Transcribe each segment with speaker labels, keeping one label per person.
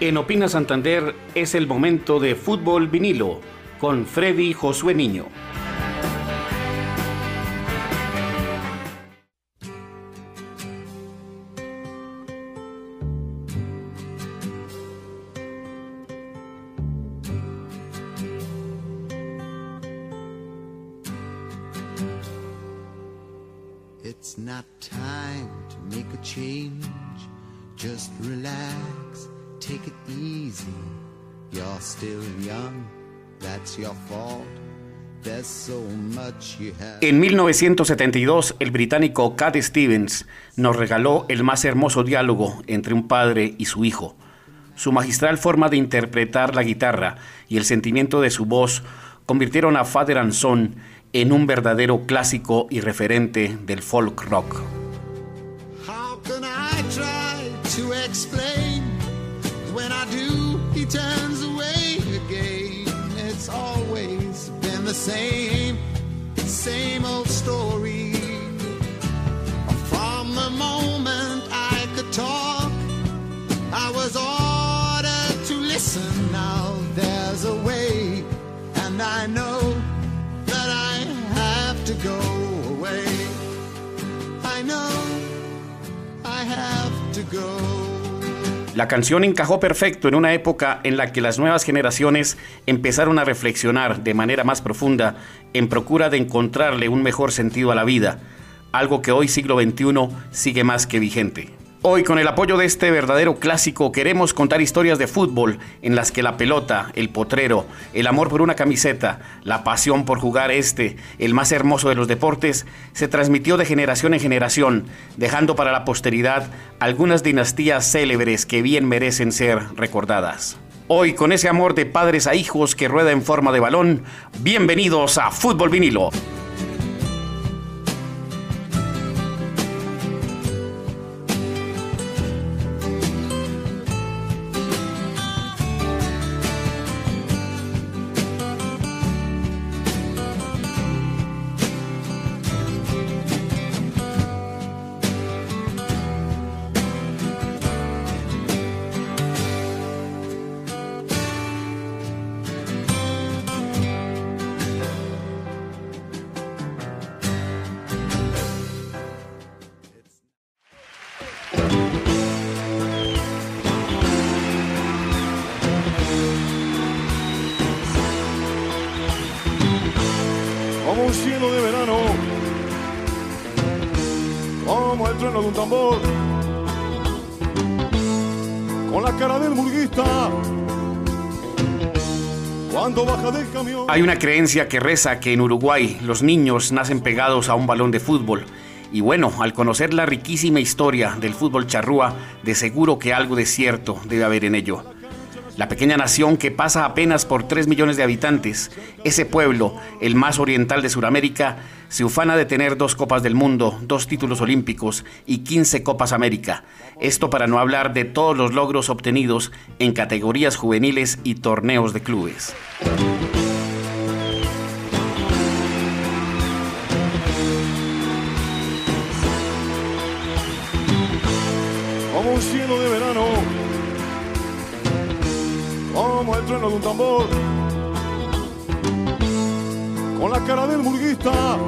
Speaker 1: En Opina Santander es el momento de fútbol vinilo con Freddy Josué Niño. En 1972, el británico Cat Stevens nos regaló el más hermoso diálogo entre un padre y su hijo. Su magistral forma de interpretar la guitarra y el sentimiento de su voz convirtieron a Father and Son en un verdadero clásico y referente del folk rock.
Speaker 2: Same, same old story. From the moment I could talk, I was ordered to listen. Now there's a way, and I know that I have to go away. I know I have to go.
Speaker 1: La canción encajó perfecto en una época en la que las nuevas generaciones empezaron a reflexionar de manera más profunda en procura de encontrarle un mejor sentido a la vida, algo que hoy siglo XXI sigue más que vigente. Hoy, con el apoyo de este verdadero clásico, queremos contar historias de fútbol en las que la pelota, el potrero, el amor por una camiseta, la pasión por jugar este, el más hermoso de los deportes, se transmitió de generación en generación, dejando para la posteridad algunas dinastías célebres que bien merecen ser recordadas. Hoy, con ese amor de padres a hijos que rueda en forma de balón, bienvenidos a Fútbol Vinilo.
Speaker 3: Con la cara del cuando.
Speaker 1: Hay una creencia que reza que en Uruguay los niños nacen pegados a un balón de fútbol. Y bueno, al conocer la riquísima historia del fútbol charrúa, de seguro que algo de cierto debe haber en ello. La pequeña nación que pasa apenas por 3 millones de habitantes, ese pueblo, el más oriental de Sudamérica, se ufana de tener dos Copas del Mundo, dos títulos olímpicos y 15 Copas América. Esto para no hablar de todos los logros obtenidos en categorías juveniles y torneos de clubes.
Speaker 3: como cielo de verano, como el trueno de un tambor, con la cara del burguista,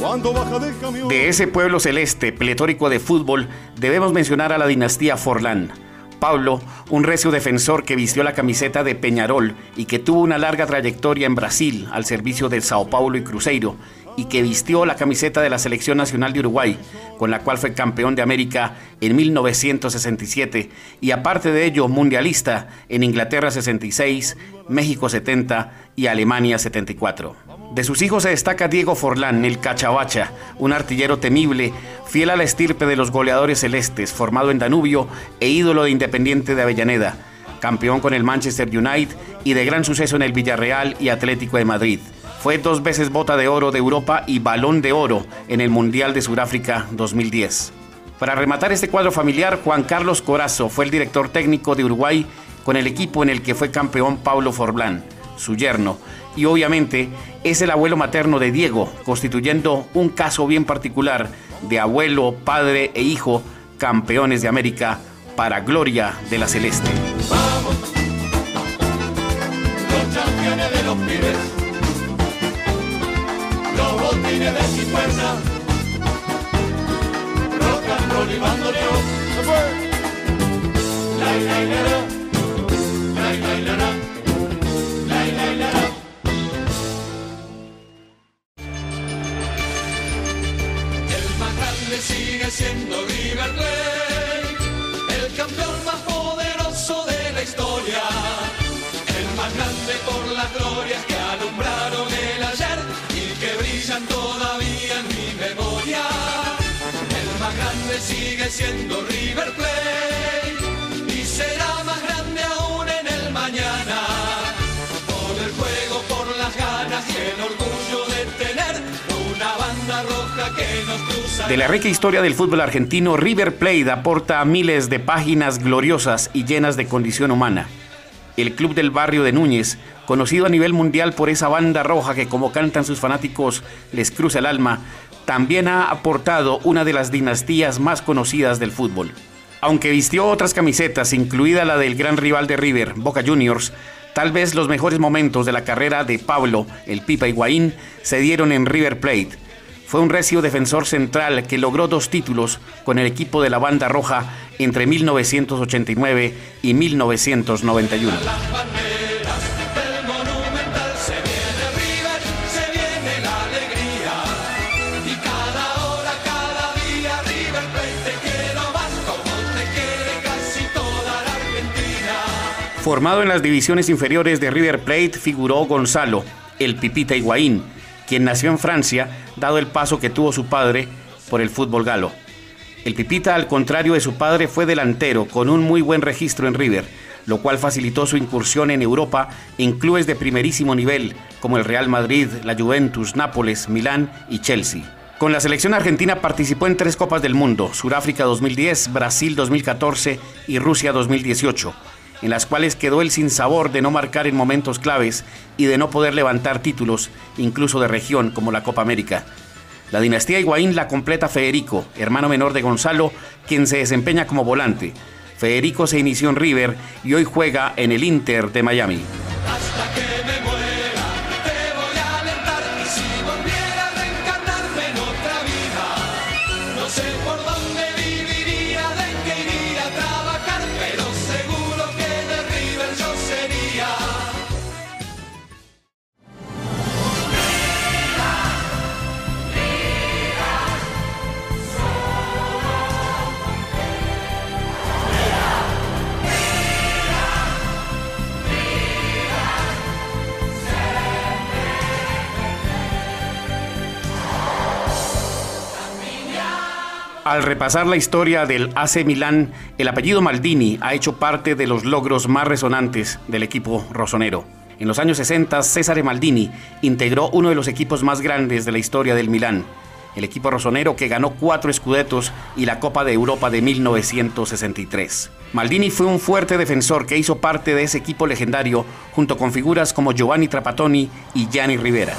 Speaker 3: cuando baja del camión.
Speaker 1: De ese pueblo celeste, pletórico de fútbol, debemos mencionar a la dinastía Forlán. Pablo, un recio defensor que vistió la camiseta de Peñarol y que tuvo una larga trayectoria en Brasil al servicio del Sao Paulo y Cruzeiro, y que vistió la camiseta de la Selección Nacional de Uruguay, con la cual fue campeón de América en 1967, y aparte de ello mundialista en Inglaterra 66, México 70 y Alemania 74. De sus hijos se destaca Diego Forlán, el Cachabacha, un artillero temible, fiel a la estirpe de los goleadores celestes, formado en Danubio e ídolo de Independiente de Avellaneda, campeón con el Manchester United y de gran suceso en el Villarreal y Atlético de Madrid. Fue dos veces bota de oro de Europa y balón de oro en el Mundial de Sudáfrica 2010. Para rematar este cuadro familiar, Juan Carlos Corazo fue el director técnico de Uruguay con el equipo en el que fue campeón Pablo Forlán, su yerno, y obviamente es el abuelo materno de Diego, constituyendo un caso bien particular de abuelo, padre e hijo campeones de América para gloria de la Celeste.
Speaker 4: Vamos, los campeones de los pibes, botines de cicuerna, rock and roll y. La la la la, la. La la la, la siendo River será más grande aún en el mañana. Por el juego, por las ganas de tener una banda roja que nos cruza.
Speaker 1: De la rica historia del fútbol argentino, River Plate aporta miles de páginas gloriosas y llenas de condición humana. El club del barrio de Núñez, conocido a nivel mundial por esa banda roja que como cantan sus fanáticos les cruza el alma, también ha aportado una de las dinastías más conocidas del fútbol. Aunque vistió otras camisetas, incluida la del gran rival de River, Boca Juniors, tal vez los mejores momentos de la carrera de Pablo, el Pipa Higuaín, se dieron en River Plate. Fue un recio defensor central que logró dos títulos con el equipo de la banda roja entre 1989 y 1991. Formado en las divisiones inferiores de River Plate, figuró Gonzalo, el Pipita Higuaín, quien nació en Francia, dado el paso que tuvo su padre por el fútbol galo. El Pipita, al contrario de su padre, fue delantero, con un muy buen registro en River, lo cual facilitó su incursión en Europa en clubes de primerísimo nivel, como el Real Madrid, la Juventus, Nápoles, Milán y Chelsea. Con la selección argentina participó en tres Copas del Mundo, Sudáfrica 2010, Brasil 2014 y Rusia 2018, en las cuales quedó el sinsabor de no marcar en momentos claves y de no poder levantar títulos, incluso de región, como la Copa América. La dinastía Higuaín la completa Federico, hermano menor de Gonzalo, quien se desempeña como volante. Federico se inició en River y hoy juega en el Inter de Miami. Al repasar la historia del AC Milán, el apellido Maldini ha hecho parte de los logros más resonantes del equipo rosonero. En los años 60, César Maldini integró uno de los equipos más grandes de la historia del Milán, el equipo rosonero que ganó cuatro escudetos y la Copa de Europa de 1963. Maldini fue un fuerte defensor que hizo parte de ese equipo legendario junto con figuras como Giovanni Trapattoni y Gianni Rivera.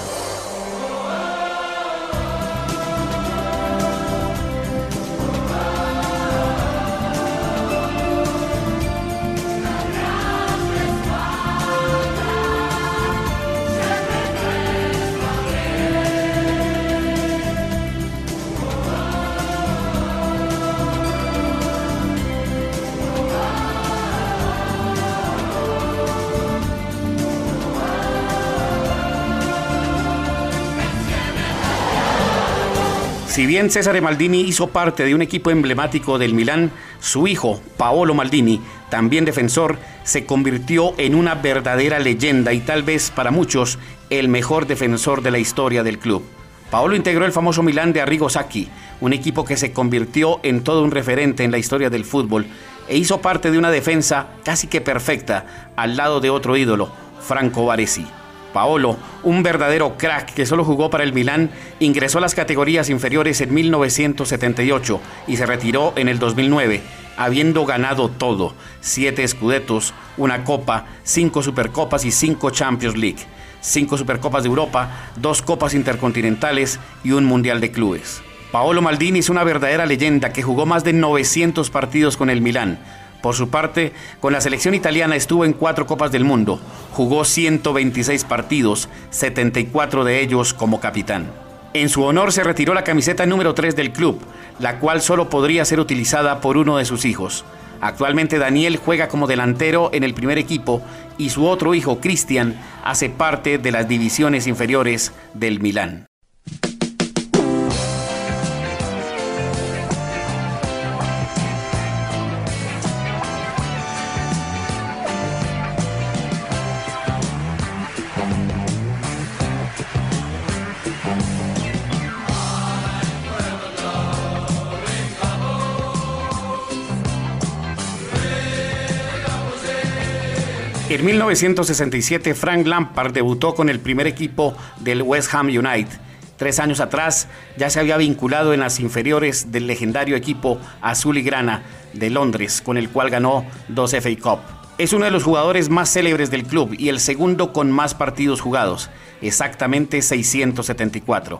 Speaker 1: Si bien César Maldini hizo parte de un equipo emblemático del Milán, su hijo, Paolo Maldini, también defensor, se convirtió en una verdadera leyenda y tal vez para muchos el mejor defensor de la historia del club. Paolo integró el famoso Milán de Arrigo Sacchi, un equipo que se convirtió en todo un referente en la historia del fútbol e hizo parte de una defensa casi que perfecta al lado de otro ídolo, Franco Baresi. Paolo, un verdadero crack que solo jugó para el Milán, ingresó a las categorías inferiores en 1978 y se retiró en el 2009, habiendo ganado todo, siete escudetos, una copa, cinco supercopas y cinco Champions League, cinco supercopas de Europa, dos copas intercontinentales y un mundial de clubes. Paolo Maldini es una verdadera leyenda que jugó más de 900 partidos con el Milán. Por su parte, con la selección italiana estuvo en cuatro Copas del Mundo, jugó 126 partidos, 74 de ellos como capitán. En su honor se retiró la camiseta número 3 del club, la cual solo podría ser utilizada por uno de sus hijos. Actualmente Daniel juega como delantero en el primer equipo y su otro hijo, Cristian, hace parte de las divisiones inferiores del Milán. En 1967, Frank Lampard debutó con el primer equipo del West Ham United. Tres años atrás ya se había vinculado en las inferiores del legendario equipo azul y grana de Londres, con el cual ganó dos FA Cup. Es uno de los jugadores más célebres del club y el segundo con más partidos jugados, exactamente 674.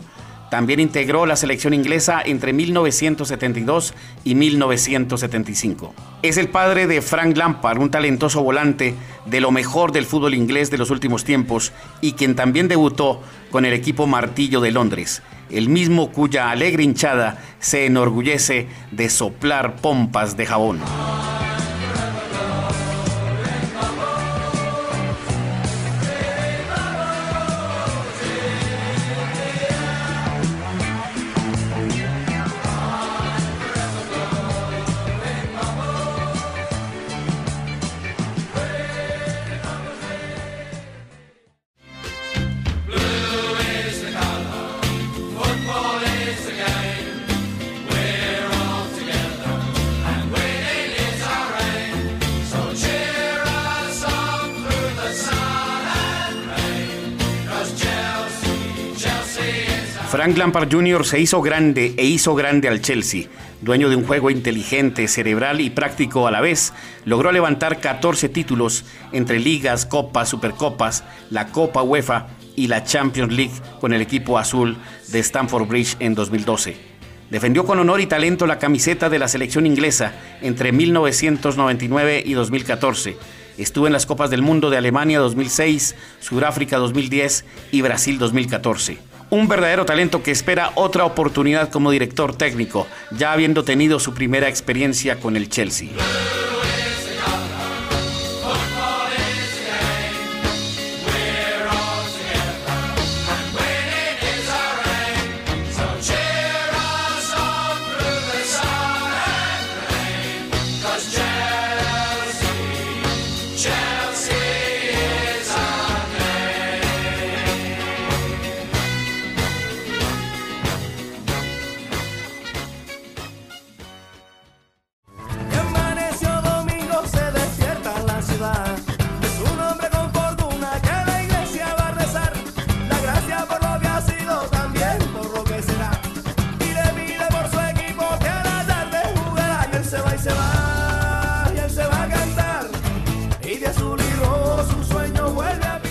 Speaker 1: También integró la selección inglesa entre 1972 y 1975. Es el padre de Frank Lampard, un talentoso volante de lo mejor del fútbol inglés de los últimos tiempos y quien también debutó con el equipo Martillo de Londres, el mismo cuya alegre hinchada se enorgullece de soplar pompas de jabón. Frank Jr. se hizo grande e hizo grande al Chelsea. Dueño de un juego inteligente, cerebral y práctico a la vez, logró levantar 14 títulos entre ligas, copas, supercopas, la Copa UEFA y la Champions League con el equipo azul de Stamford Bridge en 2012. Defendió con honor y talento la camiseta de la selección inglesa entre 1999 y 2014. Estuvo en las Copas del Mundo de Alemania 2006, Sudáfrica 2010 y Brasil 2014 un verdadero talento que espera otra oportunidad como director técnico, ya habiendo tenido su primera experiencia con el Chelsea.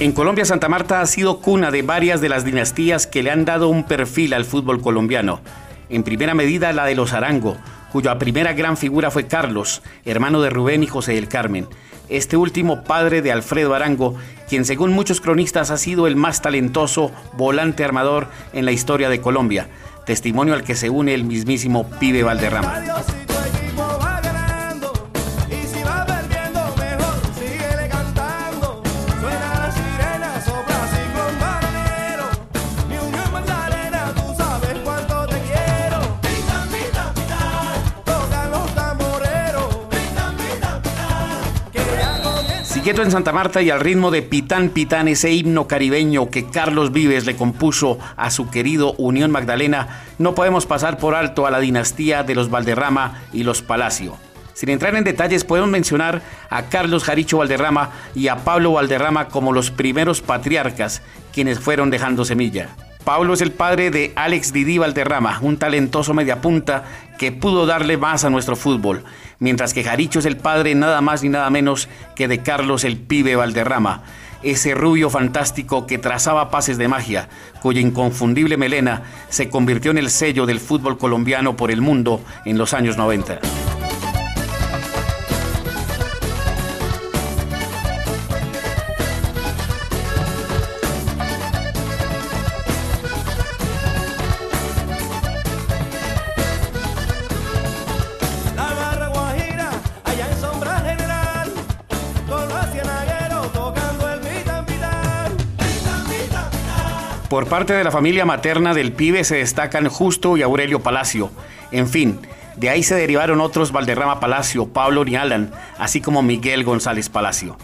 Speaker 1: En Colombia, Santa Marta ha sido cuna de varias de las dinastías que le han dado un perfil al fútbol colombiano. En primera medida, la de los Arango, cuya primera gran figura fue Carlos, hermano de Rubén y José del Carmen. Este último padre de Alfredo Arango, quien según muchos cronistas ha sido el más talentoso volante armador en la historia de Colombia, testimonio al que se une el mismísimo Pibe Valderrama. Quieto en Santa Marta y al ritmo de Pitán Pitán, ese himno caribeño que Carlos Vives le compuso a su querido Unión Magdalena, no podemos pasar por alto a la dinastía de los Valderrama y los Palacio. Sin entrar en detalles, podemos mencionar a Carlos Jaricho Valderrama y a Pablo Valderrama como los primeros patriarcas quienes fueron dejando semilla. Pablo es el padre de Alex Didi Valderrama, un talentoso mediapunta que pudo darle más a nuestro fútbol, mientras que Jaricho es el padre nada más ni nada menos que de Carlos el Pibe Valderrama, ese rubio fantástico que trazaba pases de magia, cuya inconfundible melena se convirtió en el sello del fútbol colombiano por el mundo en los años 90. Por parte de la familia materna del pibe se destacan Justo y Aurelio Palacio. En fin, de ahí se derivaron otros Valderrama Palacio, Pablo Nialan, así como Miguel González Palacio.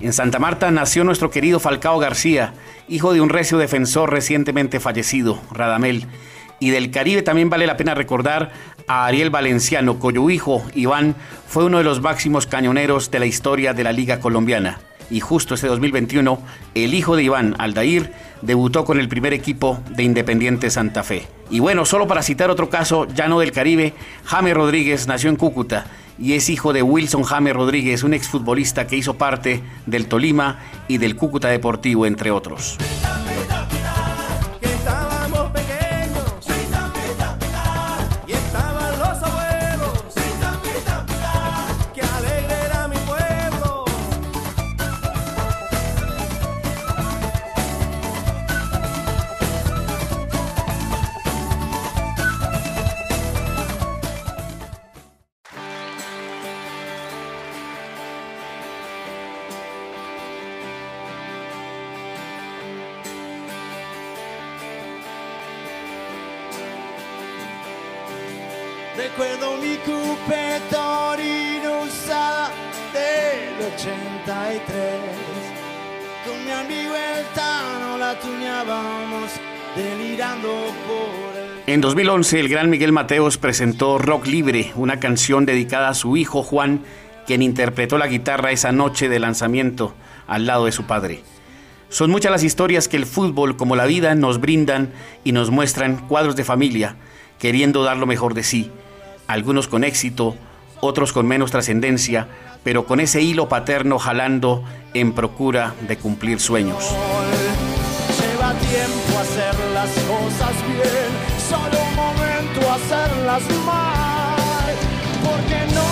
Speaker 1: En Santa Marta nació nuestro querido Falcao García, hijo de un recio defensor recientemente fallecido, Radamel. Y del Caribe también vale la pena recordar a Ariel Valenciano, cuyo hijo, Iván, fue uno de los máximos cañoneros de la historia de la Liga Colombiana. Y justo este 2021, el hijo de Iván, Aldair, debutó con el primer equipo de Independiente Santa Fe. Y bueno, solo para citar otro caso, llano del Caribe, Jaime Rodríguez nació en Cúcuta y es hijo de Wilson Jaime Rodríguez, un exfutbolista que hizo parte del Tolima y del Cúcuta Deportivo, entre otros.
Speaker 2: Recuerdo mi del 83. Con mi amigo el Tano la tuñábamos delirando por el...
Speaker 1: En 2011, el gran Miguel Mateos presentó Rock Libre, una canción dedicada a su hijo Juan, quien interpretó la guitarra esa noche de lanzamiento al lado de su padre. Son muchas las historias que el fútbol, como la vida, nos brindan y nos muestran cuadros de familia, queriendo dar lo mejor de sí, algunos con éxito, otros con menos trascendencia, pero con ese hilo paterno jalando en procura de cumplir sueños.
Speaker 2: Lleva tiempo hacer las cosas bien, solo un momento hacerlas mal, porque no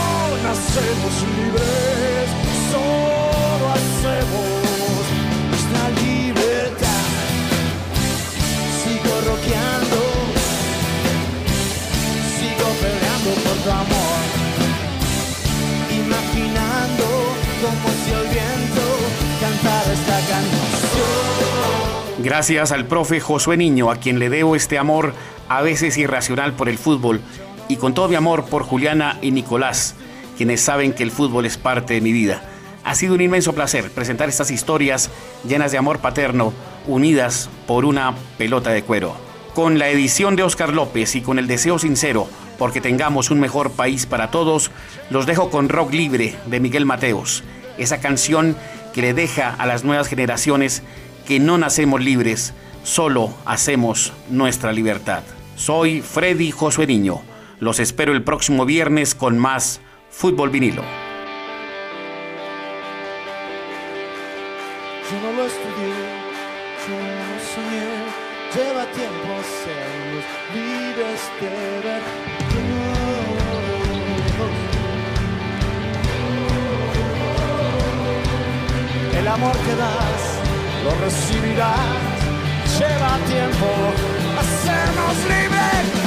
Speaker 1: Gracias al profe Josué Niño, a quien le debo este amor a veces irracional por el fútbol, y con todo mi amor por Juliana y Nicolás, quienes saben que el fútbol es parte de mi vida. Ha sido un inmenso placer presentar estas historias llenas de amor paterno, unidas por una pelota de cuero. Con la edición de Oscar López y con el deseo sincero porque tengamos un mejor país para todos, los dejo con Rock Libre de Miguel Mateos, esa canción que le deja a las nuevas generaciones que no nacemos libres, solo hacemos nuestra libertad. Soy Freddy Josué Niño. Los espero el próximo viernes con más Fútbol Vinilo.
Speaker 2: No lo no lleva tiempo ver. El amor que das, lo recibirás, lleva tiempo hacernos libres.